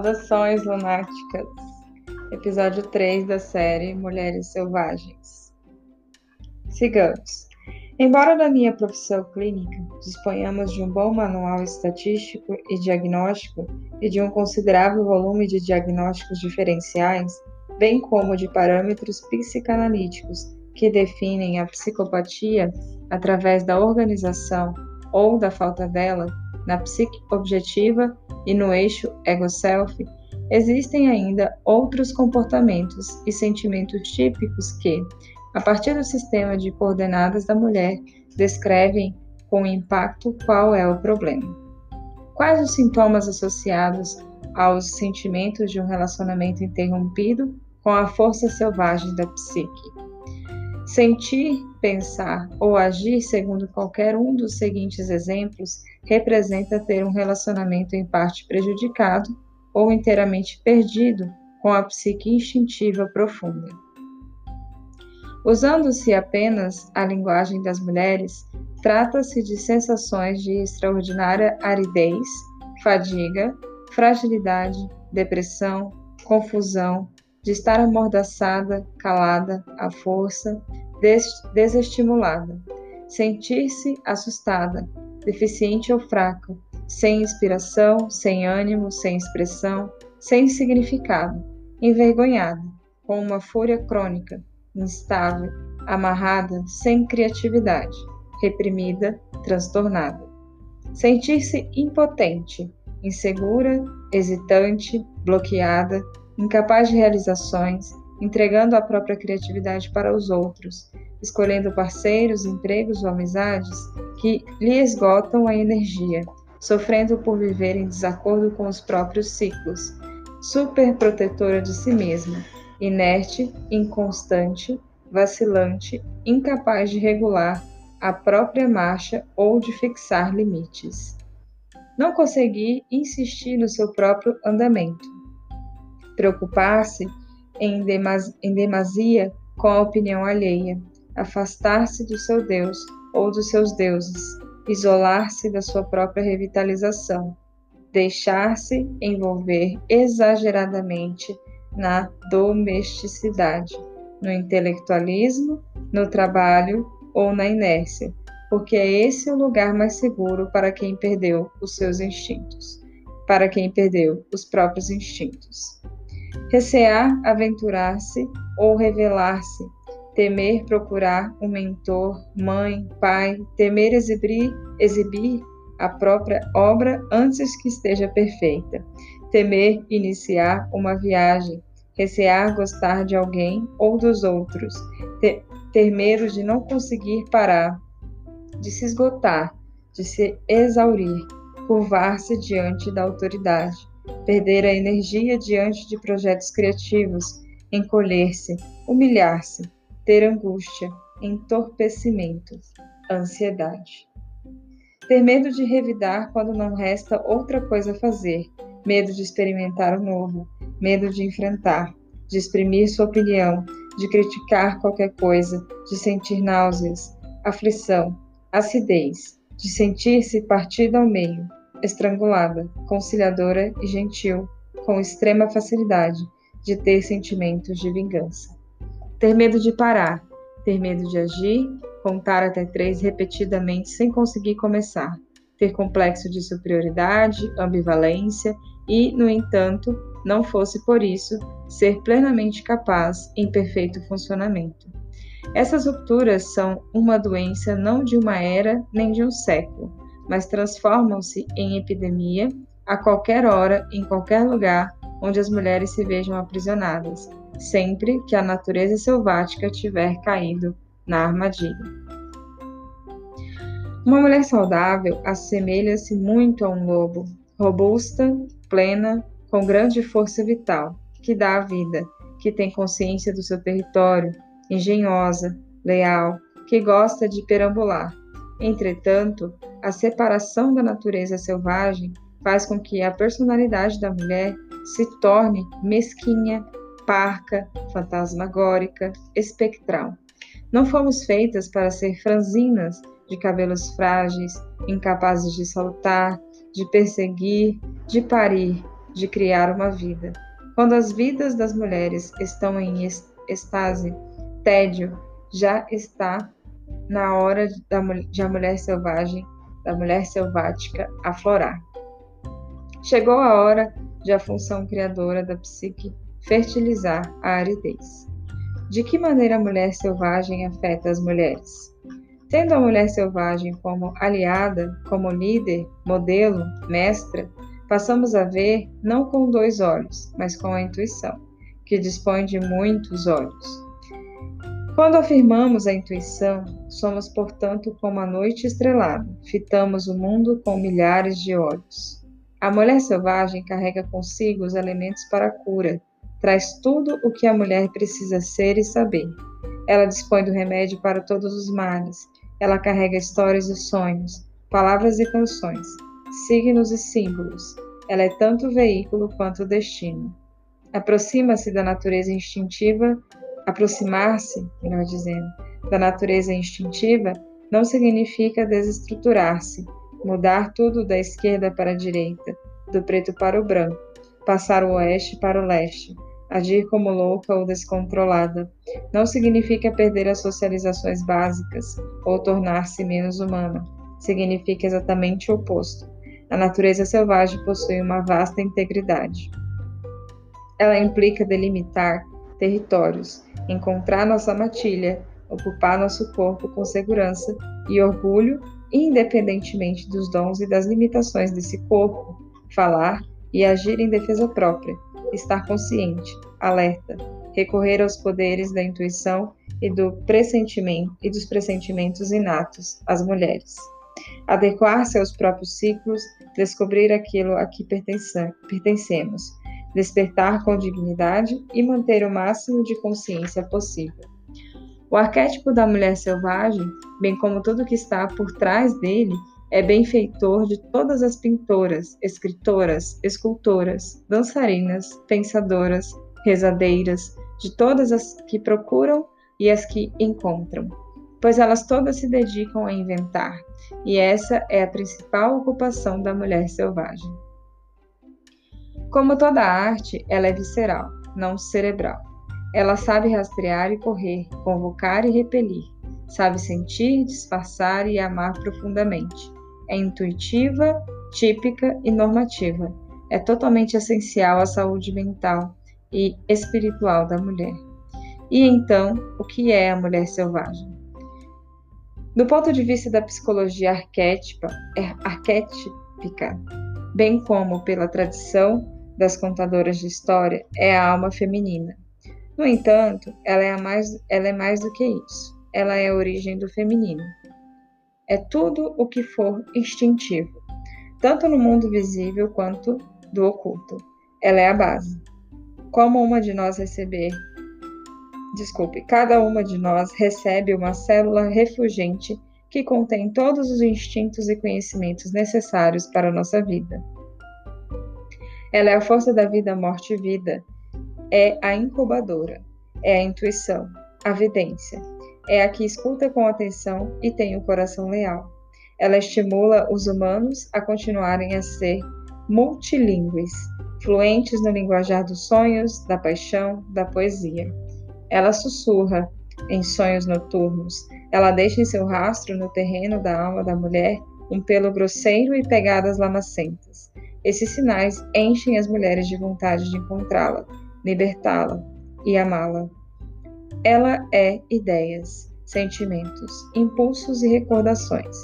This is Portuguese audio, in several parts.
Saudações lunáticas. Episódio 3 da série Mulheres Selvagens. Sigamos. Embora na minha profissão clínica disponhamos de um bom manual estatístico e diagnóstico e de um considerável volume de diagnósticos diferenciais, bem como de parâmetros psicanalíticos que definem a psicopatia através da organização ou da falta dela na psique objetiva e no eixo ego-self, existem ainda outros comportamentos e sentimentos típicos que, a partir do sistema de coordenadas da mulher, descrevem com impacto qual é o problema. Quais os sintomas associados aos sentimentos de um relacionamento interrompido com a força selvagem da psique? Sentir, pensar ou agir segundo qualquer um dos seguintes exemplos representa ter um relacionamento em parte prejudicado ou inteiramente perdido com a psique instintiva profunda. Usando-se apenas a linguagem das mulheres, trata-se de sensações de extraordinária aridez, fadiga, fragilidade, depressão, confusão, de estar amordaçada, calada, à força, des desestimulada, sentir-se assustada, deficiente ou fraca, sem inspiração, sem ânimo, sem expressão, sem significado, envergonhada, com uma fúria crônica, instável, amarrada, sem criatividade, reprimida, transtornada. Sentir-se impotente, insegura, hesitante, bloqueada, incapaz de realizações, entregando a própria criatividade para os outros, escolhendo parceiros, empregos ou amizades que lhe esgotam a energia, sofrendo por viver em desacordo com os próprios ciclos, superprotetora de si mesma, inerte, inconstante, vacilante, incapaz de regular a própria marcha ou de fixar limites. Não conseguir insistir no seu próprio andamento. Preocupar-se em, em demasia com a opinião alheia, afastar-se do seu Deus ou dos seus deuses, isolar-se da sua própria revitalização, deixar-se envolver exageradamente na domesticidade, no intelectualismo, no trabalho ou na inércia, porque é esse o lugar mais seguro para quem perdeu os seus instintos, para quem perdeu os próprios instintos. Recear aventurar-se ou revelar-se temer procurar um mentor, mãe, pai, temer exibir, exibir a própria obra antes que esteja perfeita, temer iniciar uma viagem, recear gostar de alguém ou dos outros, ter, ter medo de não conseguir parar, de se esgotar, de se exaurir, curvar-se diante da autoridade, perder a energia diante de projetos criativos, encolher-se, humilhar-se, ter angústia, entorpecimento, ansiedade. Ter medo de revidar quando não resta outra coisa a fazer, medo de experimentar o novo, medo de enfrentar, de exprimir sua opinião, de criticar qualquer coisa, de sentir náuseas, aflição, acidez, de sentir-se partida ao meio, estrangulada, conciliadora e gentil, com extrema facilidade, de ter sentimentos de vingança. Ter medo de parar, ter medo de agir, contar até três repetidamente sem conseguir começar, ter complexo de superioridade, ambivalência e, no entanto, não fosse por isso, ser plenamente capaz em perfeito funcionamento. Essas rupturas são uma doença não de uma era nem de um século, mas transformam-se em epidemia a qualquer hora, em qualquer lugar onde as mulheres se vejam aprisionadas, sempre que a natureza selvática tiver caído na armadilha. Uma mulher saudável assemelha-se muito a um lobo, robusta, plena, com grande força vital, que dá a vida, que tem consciência do seu território, engenhosa, leal, que gosta de perambular. Entretanto, a separação da natureza selvagem faz com que a personalidade da mulher se torne mesquinha, parca, fantasmagórica, espectral. Não fomos feitas para ser franzinas de cabelos frágeis, incapazes de saltar, de perseguir, de parir, de criar uma vida. Quando as vidas das mulheres estão em estase, tédio, já está na hora da, de a mulher selvagem, da mulher selvática aflorar. Chegou a hora de a função criadora da psique fertilizar a aridez. De que maneira a mulher selvagem afeta as mulheres? Tendo a mulher selvagem como aliada, como líder, modelo, mestra, passamos a ver não com dois olhos, mas com a intuição, que dispõe de muitos olhos. Quando afirmamos a intuição, somos, portanto, como a noite estrelada, fitamos o mundo com milhares de olhos. A mulher selvagem carrega consigo os elementos para a cura, traz tudo o que a mulher precisa ser e saber. Ela dispõe do remédio para todos os males, ela carrega histórias e sonhos, palavras e canções signos e símbolos. Ela é tanto veículo quanto destino. Aproxima-se da natureza instintiva, aproximar-se, melhor dizendo, da natureza instintiva não significa desestruturar-se, mudar tudo da esquerda para a direita, do preto para o branco, passar o oeste para o leste, agir como louca ou descontrolada. Não significa perder as socializações básicas ou tornar-se menos humana. Significa exatamente o oposto a natureza selvagem possui uma vasta integridade. Ela implica delimitar territórios, encontrar nossa matilha, ocupar nosso corpo com segurança e orgulho, independentemente dos dons e das limitações desse corpo, falar e agir em defesa própria, estar consciente, alerta, recorrer aos poderes da intuição e do pressentimento e dos pressentimentos inatos às mulheres. Adequar-se aos próprios ciclos, descobrir aquilo a que pertencemos, despertar com dignidade e manter o máximo de consciência possível. O arquétipo da mulher selvagem, bem como tudo que está por trás dele, é benfeitor de todas as pintoras, escritoras, escultoras, dançarinas, pensadoras, rezadeiras, de todas as que procuram e as que encontram pois elas todas se dedicam a inventar, e essa é a principal ocupação da mulher selvagem. Como toda arte, ela é visceral, não cerebral. Ela sabe rastrear e correr, convocar e repelir, sabe sentir, disfarçar e amar profundamente. É intuitiva, típica e normativa. É totalmente essencial à saúde mental e espiritual da mulher. E então, o que é a mulher selvagem? Do ponto de vista da psicologia arquétipa, é arquétipica, bem como pela tradição das contadoras de história, é a alma feminina. No entanto, ela é, mais, ela é mais do que isso. Ela é a origem do feminino. É tudo o que for instintivo, tanto no mundo visível quanto do oculto. Ela é a base. Como uma de nós receber desculpe, cada uma de nós recebe uma célula refugente que contém todos os instintos e conhecimentos necessários para a nossa vida. Ela é a força da vida, morte e vida. É a incubadora, é a intuição, a vidência. É a que escuta com atenção e tem o coração leal. Ela estimula os humanos a continuarem a ser multilingües, fluentes no linguajar dos sonhos, da paixão, da poesia. Ela sussurra em sonhos noturnos. Ela deixa em seu rastro no terreno da alma da mulher um pelo grosseiro e pegadas lamacentas. Esses sinais enchem as mulheres de vontade de encontrá-la, libertá-la e amá-la. Ela é ideias, sentimentos, impulsos e recordações.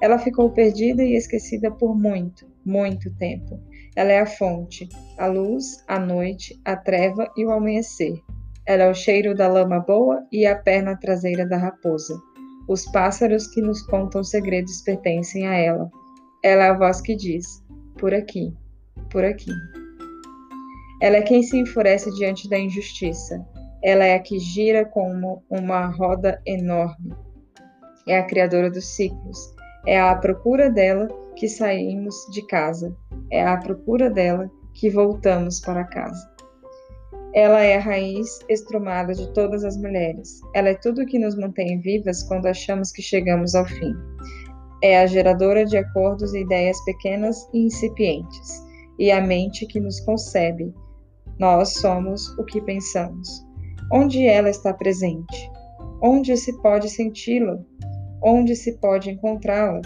Ela ficou perdida e esquecida por muito, muito tempo. Ela é a fonte, a luz, a noite, a treva e o amanhecer. Ela é o cheiro da lama boa e a perna traseira da raposa. Os pássaros que nos contam segredos pertencem a ela. Ela é a voz que diz: por aqui, por aqui. Ela é quem se enfurece diante da injustiça. Ela é a que gira como uma roda enorme. É a criadora dos ciclos. É à procura dela que saímos de casa. É à procura dela que voltamos para casa. Ela é a raiz estrumada de todas as mulheres. Ela é tudo que nos mantém vivas quando achamos que chegamos ao fim. É a geradora de acordos e ideias pequenas e incipientes. e a mente que nos concebe. Nós somos o que pensamos. Onde ela está presente? Onde se pode senti-la? Onde se pode encontrá-la?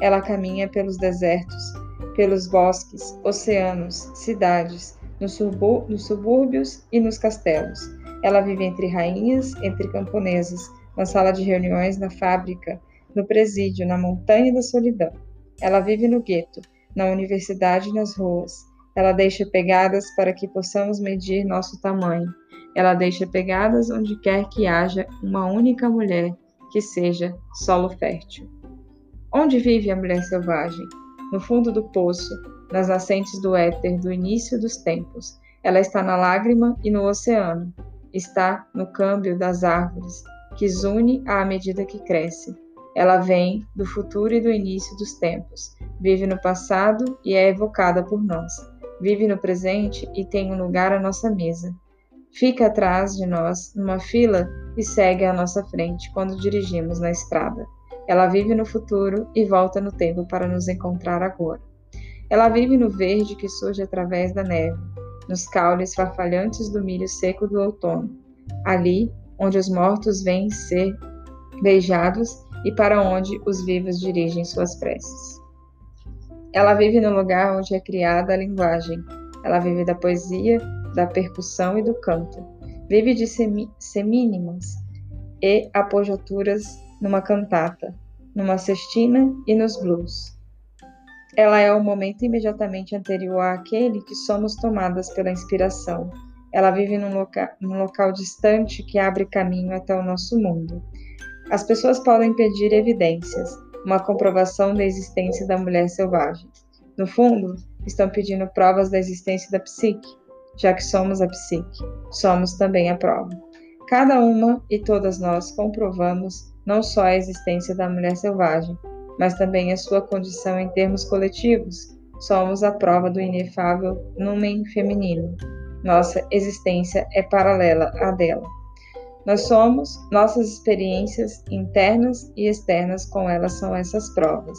Ela caminha pelos desertos, pelos bosques, oceanos, cidades, nos, subúrbios e nos castelos. Ela vive entre rainhas, entre camponesas, na sala de reuniões, na fábrica, no presídio, na montanha da solidão. Ela vive no gueto, na universidade e nas ruas. Ela deixa pegadas para que possamos medir nosso tamanho. Ela deixa pegadas onde quer que haja uma única mulher que seja solo fértil. Onde vive a mulher selvagem? No fundo do poço, nas nascentes do éter do início dos tempos. Ela está na lágrima e no oceano. Está no câmbio das árvores, que zune à medida que cresce. Ela vem do futuro e do início dos tempos. Vive no passado e é evocada por nós. Vive no presente e tem um lugar à nossa mesa. Fica atrás de nós, numa fila, e segue à nossa frente quando dirigimos na estrada. Ela vive no futuro e volta no tempo para nos encontrar agora. Ela vive no verde que surge através da neve, nos caules farfalhantes do milho seco do outono, ali onde os mortos vêm ser beijados e para onde os vivos dirigem suas preces. Ela vive no lugar onde é criada a linguagem. Ela vive da poesia, da percussão e do canto. Vive de semínimas e apogiaturas numa cantata, numa cestina e nos blues. Ela é o momento imediatamente anterior àquele que somos tomadas pela inspiração. Ela vive num, loca num local distante que abre caminho até o nosso mundo. As pessoas podem pedir evidências, uma comprovação da existência da mulher selvagem. No fundo, estão pedindo provas da existência da psique, já que somos a psique, somos também a prova. Cada uma e todas nós comprovamos não só a existência da mulher selvagem, mas também a sua condição em termos coletivos. Somos a prova do inefável numen feminino. Nossa existência é paralela à dela. Nós somos, nossas experiências internas e externas com ela são essas provas.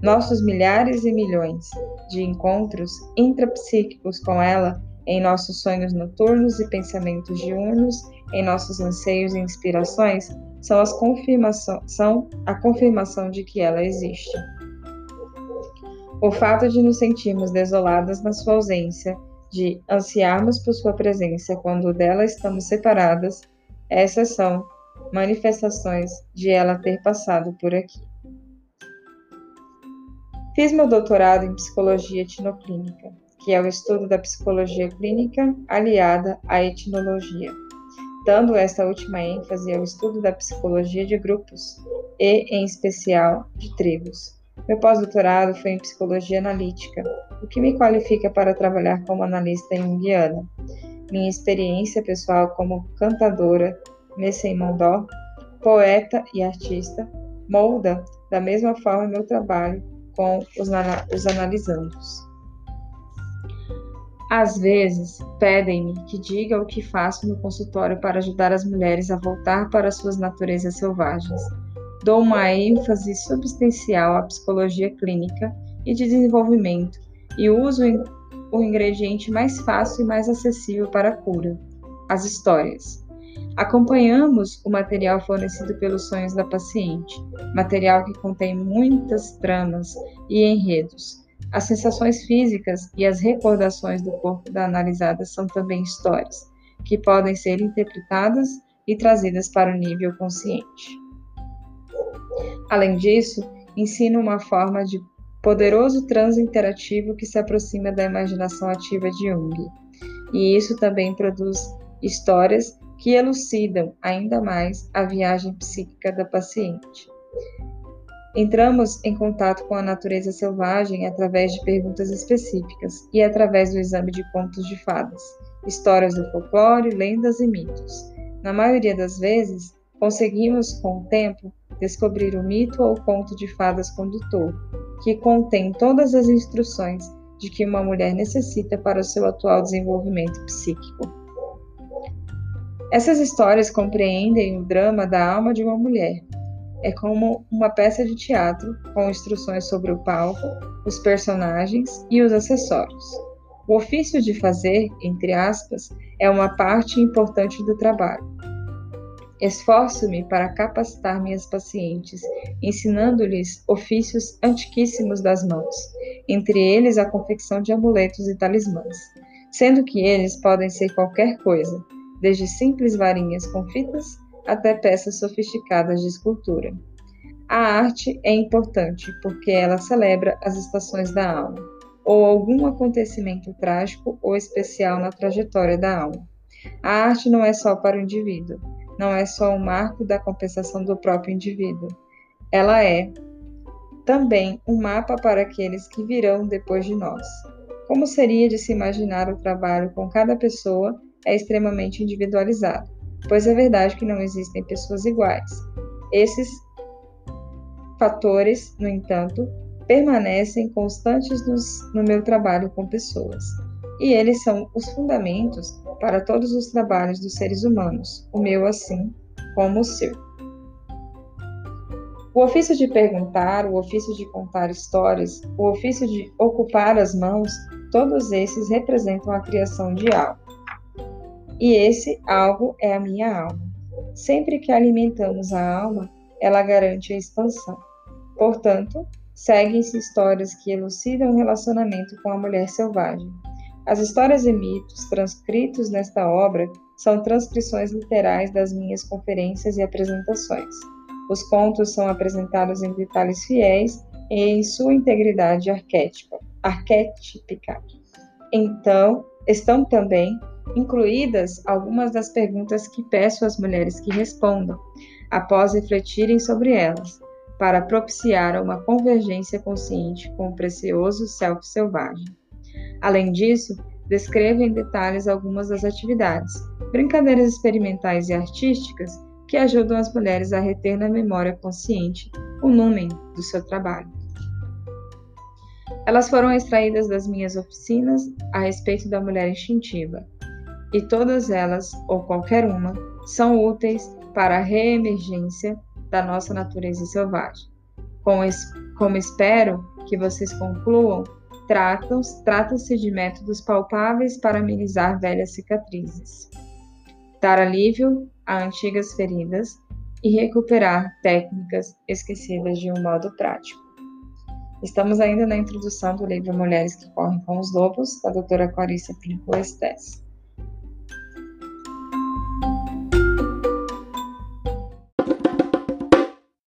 Nossos milhares e milhões de encontros intrapsíquicos com ela em nossos sonhos noturnos e pensamentos diurnos, em nossos anseios e inspirações, são, as são a confirmação de que ela existe. O fato de nos sentirmos desoladas na sua ausência, de ansiarmos por sua presença quando dela estamos separadas, essas são manifestações de ela ter passado por aqui. Fiz meu doutorado em psicologia etnoclínica, que é o estudo da psicologia clínica aliada à etnologia dando esta última ênfase ao estudo da psicologia de grupos e, em especial, de tribos. Meu pós-doutorado foi em psicologia analítica, o que me qualifica para trabalhar como analista junguiana. Minha experiência pessoal como cantadora, Messei Mondó, poeta e artista, molda da mesma forma meu trabalho com os, os analisandos. Às vezes, pedem-me que diga o que faço no consultório para ajudar as mulheres a voltar para suas naturezas selvagens. Dou uma ênfase substancial à psicologia clínica e de desenvolvimento e uso o ingrediente mais fácil e mais acessível para a cura: as histórias. Acompanhamos o material fornecido pelos sonhos da paciente, material que contém muitas tramas e enredos as sensações físicas e as recordações do corpo da analisada são também histórias, que podem ser interpretadas e trazidas para o nível consciente. Além disso, ensina uma forma de poderoso transe interativo que se aproxima da imaginação ativa de Jung. E isso também produz histórias que elucidam ainda mais a viagem psíquica da paciente. Entramos em contato com a natureza selvagem através de perguntas específicas e através do exame de contos de fadas, histórias do folclore, lendas e mitos. Na maioria das vezes, conseguimos, com o tempo, descobrir o mito ou conto de fadas condutor, que contém todas as instruções de que uma mulher necessita para o seu atual desenvolvimento psíquico. Essas histórias compreendem o drama da alma de uma mulher, é como uma peça de teatro com instruções sobre o palco, os personagens e os acessórios. O ofício de fazer, entre aspas, é uma parte importante do trabalho. Esforço-me para capacitar minhas pacientes, ensinando-lhes ofícios antiquíssimos das mãos, entre eles a confecção de amuletos e talismãs, sendo que eles podem ser qualquer coisa, desde simples varinhas com fitas até peças sofisticadas de escultura. A arte é importante porque ela celebra as estações da alma, ou algum acontecimento trágico ou especial na trajetória da alma. A arte não é só para o indivíduo, não é só um marco da compensação do próprio indivíduo. Ela é também um mapa para aqueles que virão depois de nós. Como seria de se imaginar o trabalho com cada pessoa é extremamente individualizado, pois é verdade que não existem pessoas iguais. Esses fatores, no entanto, permanecem constantes nos, no meu trabalho com pessoas e eles são os fundamentos para todos os trabalhos dos seres humanos, o meu assim como o seu. O ofício de perguntar, o ofício de contar histórias, o ofício de ocupar as mãos, todos esses representam a criação de algo. E esse algo é a minha alma. Sempre que alimentamos a alma, ela garante a expansão. Portanto, seguem-se histórias que elucidam o relacionamento com a mulher selvagem. As histórias e mitos transcritos nesta obra são transcrições literais das minhas conferências e apresentações. Os contos são apresentados em detalhes fiéis e em sua integridade arquétipa, arquétipica. Então, estão também incluídas algumas das perguntas que peço às mulheres que respondam, após refletirem sobre elas, para propiciar uma convergência consciente com o precioso self selvagem. Além disso, descreva em detalhes algumas das atividades, brincadeiras experimentais e artísticas que ajudam as mulheres a reter na memória consciente o número do seu trabalho. Elas foram extraídas das minhas oficinas a respeito da mulher instintiva, e todas elas, ou qualquer uma, são úteis para a reemergência da nossa natureza selvagem. Como, como espero que vocês concluam Trata-se de métodos palpáveis para amenizar velhas cicatrizes, dar alívio a antigas feridas e recuperar técnicas esquecidas de um modo prático. Estamos ainda na introdução do livro Mulheres que Correm com os Lobos, da doutora Clarissa Pinto Estes.